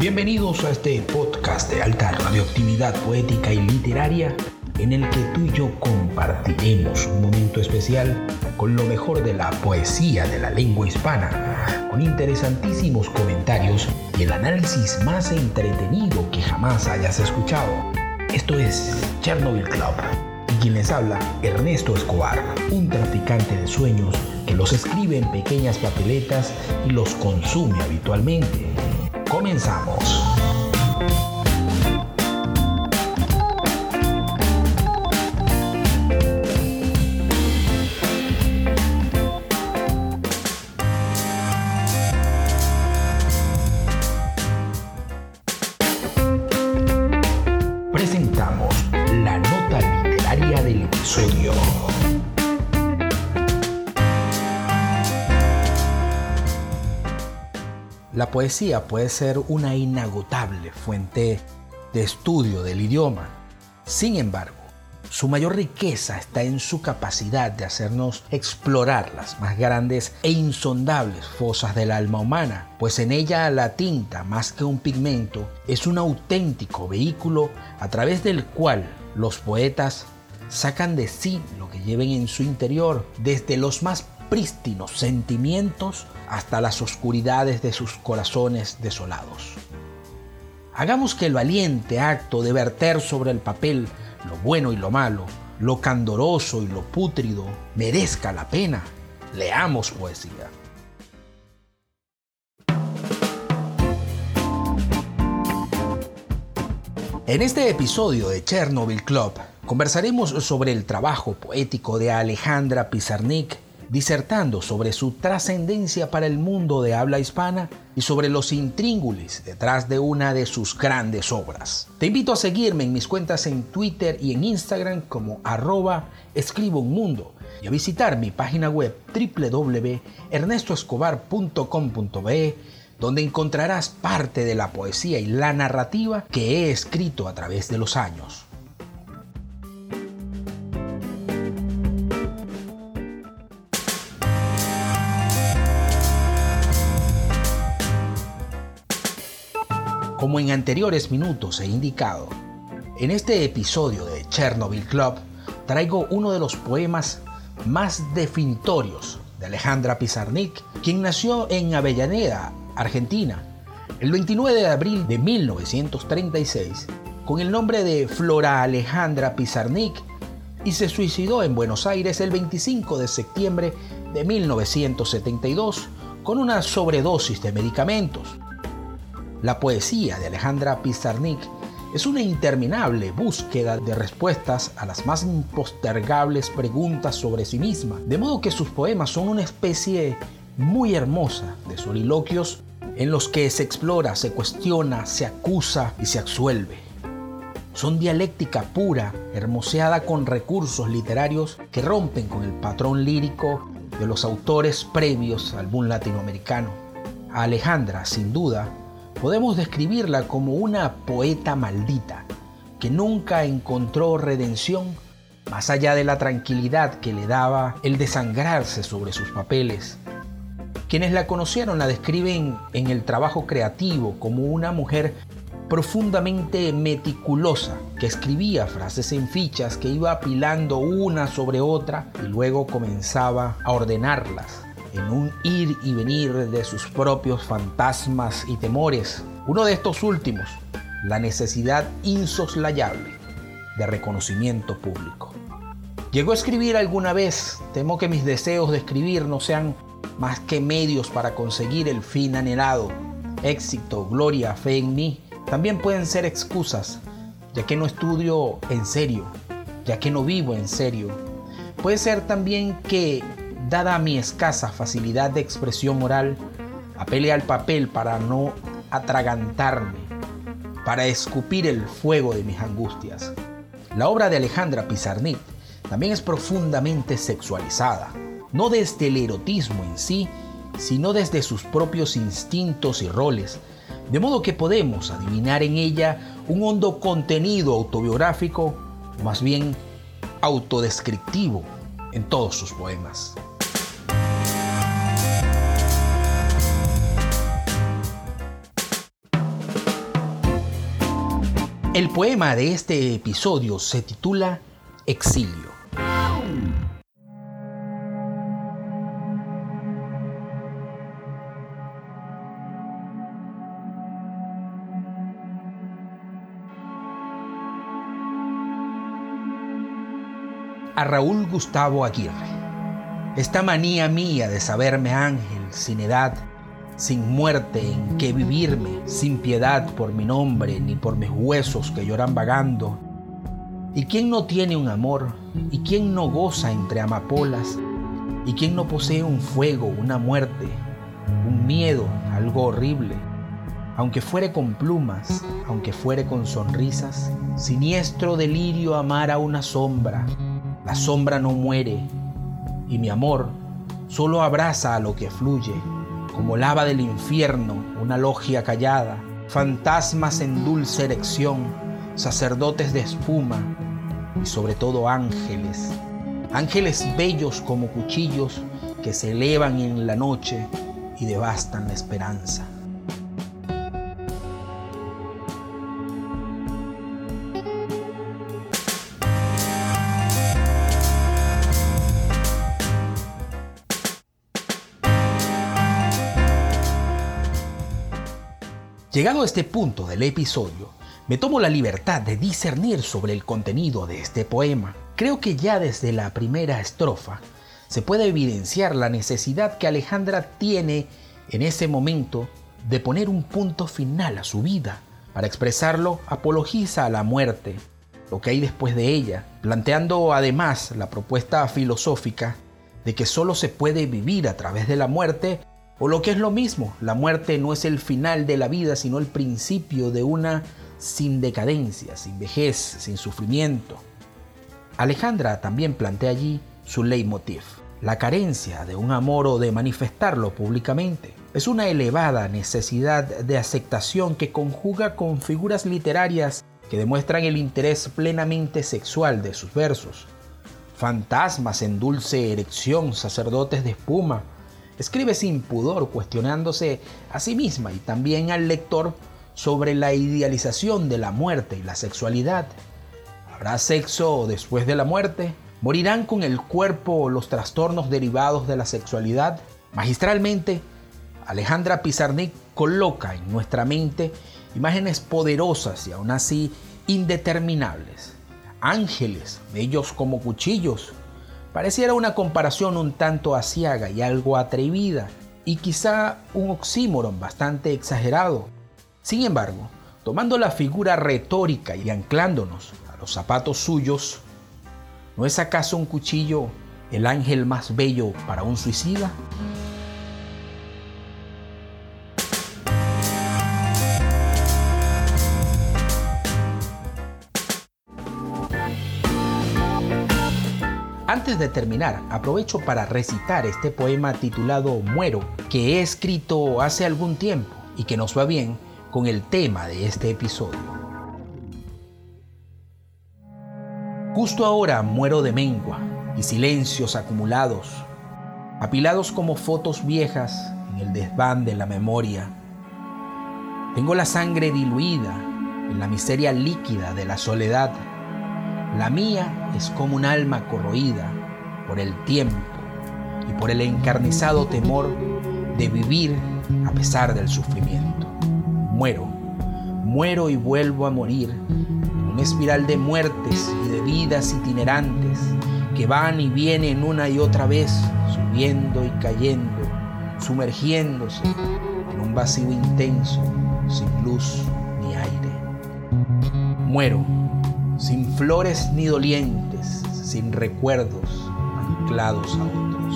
Bienvenidos a este podcast de alta radioactividad poética y literaria en el que tú y yo compartiremos un momento especial con lo mejor de la poesía de la lengua hispana, con interesantísimos comentarios y el análisis más entretenido que jamás hayas escuchado. Esto es Chernobyl Club y quien les habla, Ernesto Escobar, un traficante de sueños que los escribe en pequeñas papeletas y los consume habitualmente. Comenzamos. La poesía puede ser una inagotable fuente de estudio del idioma. Sin embargo, su mayor riqueza está en su capacidad de hacernos explorar las más grandes e insondables fosas del alma humana, pues en ella la tinta, más que un pigmento, es un auténtico vehículo a través del cual los poetas sacan de sí lo que lleven en su interior, desde los más prístinos sentimientos hasta las oscuridades de sus corazones desolados. Hagamos que el valiente acto de verter sobre el papel lo bueno y lo malo, lo candoroso y lo pútrido, merezca la pena. Leamos poesía. En este episodio de Chernobyl Club conversaremos sobre el trabajo poético de Alejandra Pizarnik disertando sobre su trascendencia para el mundo de habla hispana y sobre los intríngulis detrás de una de sus grandes obras. Te invito a seguirme en mis cuentas en Twitter y en Instagram como arroba escribo un mundo y a visitar mi página web www.ernestoescobar.com.be donde encontrarás parte de la poesía y la narrativa que he escrito a través de los años. Como en anteriores minutos he indicado, en este episodio de Chernobyl Club traigo uno de los poemas más definitorios de Alejandra Pizarnik, quien nació en Avellaneda, Argentina, el 29 de abril de 1936, con el nombre de Flora Alejandra Pizarnik, y se suicidó en Buenos Aires el 25 de septiembre de 1972 con una sobredosis de medicamentos. La poesía de Alejandra Pizarnik es una interminable búsqueda de respuestas a las más impostergables preguntas sobre sí misma, de modo que sus poemas son una especie muy hermosa de soliloquios en los que se explora, se cuestiona, se acusa y se absuelve. Son dialéctica pura, hermoseada con recursos literarios que rompen con el patrón lírico de los autores previos al boom latinoamericano. A Alejandra, sin duda, podemos describirla como una poeta maldita que nunca encontró redención más allá de la tranquilidad que le daba el desangrarse sobre sus papeles. Quienes la conocieron la describen en el trabajo creativo como una mujer profundamente meticulosa que escribía frases en fichas que iba apilando una sobre otra y luego comenzaba a ordenarlas en un ir y venir de sus propios fantasmas y temores. Uno de estos últimos, la necesidad insoslayable de reconocimiento público. Llegó a escribir alguna vez, temo que mis deseos de escribir no sean más que medios para conseguir el fin anhelado. Éxito, gloria, fe en mí, también pueden ser excusas, ya que no estudio en serio, ya que no vivo en serio. Puede ser también que dada mi escasa facilidad de expresión oral, apele al papel para no atragantarme, para escupir el fuego de mis angustias. La obra de Alejandra Pizarnik también es profundamente sexualizada, no desde el erotismo en sí, sino desde sus propios instintos y roles, de modo que podemos adivinar en ella un hondo contenido autobiográfico, más bien autodescriptivo, en todos sus poemas. El poema de este episodio se titula Exilio. a Raúl Gustavo Aguirre. Esta manía mía de saberme ángel, sin edad, sin muerte en que vivirme, sin piedad por mi nombre ni por mis huesos que lloran vagando. ¿Y quién no tiene un amor? ¿Y quién no goza entre amapolas? ¿Y quién no posee un fuego, una muerte, un miedo, algo horrible? Aunque fuere con plumas, aunque fuere con sonrisas, siniestro delirio amar a una sombra, la sombra no muere y mi amor solo abraza a lo que fluye, como lava del infierno, una logia callada, fantasmas en dulce erección, sacerdotes de espuma y sobre todo ángeles, ángeles bellos como cuchillos que se elevan en la noche y devastan la esperanza. Llegado a este punto del episodio, me tomo la libertad de discernir sobre el contenido de este poema. Creo que ya desde la primera estrofa se puede evidenciar la necesidad que Alejandra tiene en ese momento de poner un punto final a su vida. Para expresarlo, apologiza a la muerte, lo que hay después de ella, planteando además la propuesta filosófica de que solo se puede vivir a través de la muerte o lo que es lo mismo, la muerte no es el final de la vida, sino el principio de una sin decadencia, sin vejez, sin sufrimiento. Alejandra también plantea allí su leitmotiv, la carencia de un amor o de manifestarlo públicamente. Es una elevada necesidad de aceptación que conjuga con figuras literarias que demuestran el interés plenamente sexual de sus versos. Fantasmas en dulce erección, sacerdotes de espuma, Escribe sin pudor, cuestionándose a sí misma y también al lector sobre la idealización de la muerte y la sexualidad. ¿Habrá sexo después de la muerte? ¿Morirán con el cuerpo los trastornos derivados de la sexualidad? Magistralmente, Alejandra Pizarnik coloca en nuestra mente imágenes poderosas y aún así indeterminables. Ángeles, bellos como cuchillos, Pareciera una comparación un tanto asiaga y algo atrevida, y quizá un oxímoron bastante exagerado. Sin embargo, tomando la figura retórica y anclándonos a los zapatos suyos, ¿no es acaso un cuchillo el ángel más bello para un suicida? Antes de terminar, aprovecho para recitar este poema titulado Muero, que he escrito hace algún tiempo y que nos va bien con el tema de este episodio. Justo ahora muero de mengua y silencios acumulados, apilados como fotos viejas en el desván de la memoria. Tengo la sangre diluida en la miseria líquida de la soledad la mía es como un alma corroída por el tiempo y por el encarnizado temor de vivir a pesar del sufrimiento. Muero, muero y vuelvo a morir en una espiral de muertes y de vidas itinerantes que van y vienen una y otra vez, subiendo y cayendo, sumergiéndose en un vacío intenso, sin luz ni aire. Muero sin flores ni dolientes, sin recuerdos anclados a otros.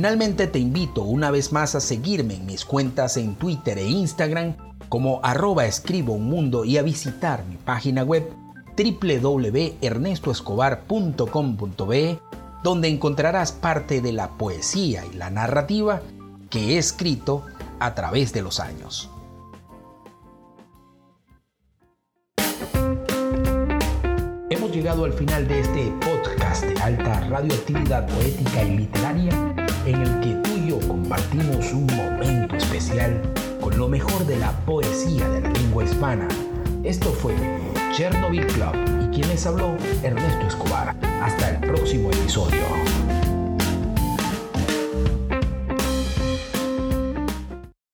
Finalmente te invito una vez más a seguirme en mis cuentas en Twitter e Instagram como arroba escribo un mundo y a visitar mi página web www.ernestoescobar.com.be donde encontrarás parte de la poesía y la narrativa que he escrito a través de los años. Hemos llegado al final de este podcast de alta radioactividad poética y literaria en el que tú y yo compartimos un momento especial con lo mejor de la poesía de la lengua hispana. Esto fue Chernobyl Club y quien les habló, Ernesto Escobar. Hasta el próximo episodio.